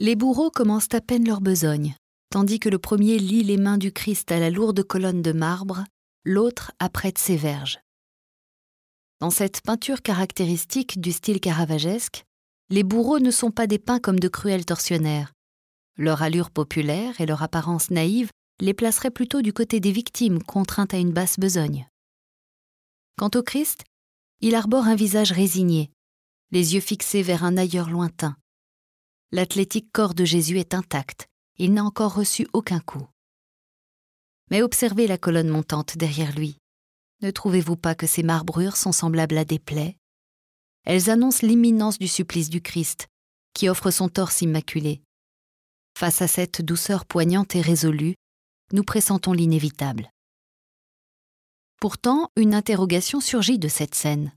Les bourreaux commencent à peine leur besogne, tandis que le premier lie les mains du Christ à la lourde colonne de marbre, l'autre apprête ses verges. Dans cette peinture caractéristique du style caravagesque, les bourreaux ne sont pas dépeints comme de cruels tortionnaires. Leur allure populaire et leur apparence naïve les placeraient plutôt du côté des victimes contraintes à une basse besogne. Quant au Christ, il arbore un visage résigné, les yeux fixés vers un ailleurs lointain. L'athlétique corps de Jésus est intact, il n'a encore reçu aucun coup. Mais observez la colonne montante derrière lui. Ne trouvez-vous pas que ces marbrures sont semblables à des plaies? Elles annoncent l'imminence du supplice du Christ, qui offre son torse immaculé. Face à cette douceur poignante et résolue, nous pressentons l'inévitable. Pourtant, une interrogation surgit de cette scène.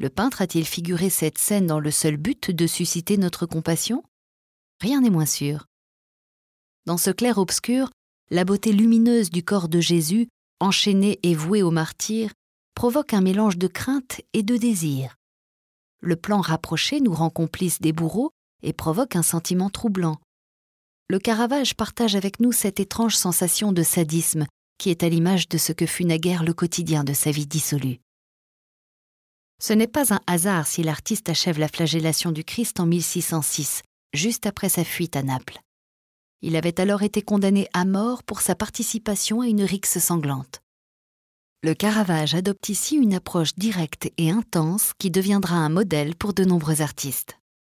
Le peintre a-t-il figuré cette scène dans le seul but de susciter notre compassion? Rien n'est moins sûr. Dans ce clair-obscur, la beauté lumineuse du corps de Jésus, enchaîné et voué au martyr, provoque un mélange de crainte et de désir. Le plan rapproché nous rend complices des bourreaux et provoque un sentiment troublant. Le Caravage partage avec nous cette étrange sensation de sadisme qui est à l'image de ce que fut naguère le quotidien de sa vie dissolue. Ce n'est pas un hasard si l'artiste achève la flagellation du Christ en 1606, juste après sa fuite à Naples. Il avait alors été condamné à mort pour sa participation à une rixe sanglante. Le Caravage adopte ici une approche directe et intense qui deviendra un modèle pour de nombreux artistes.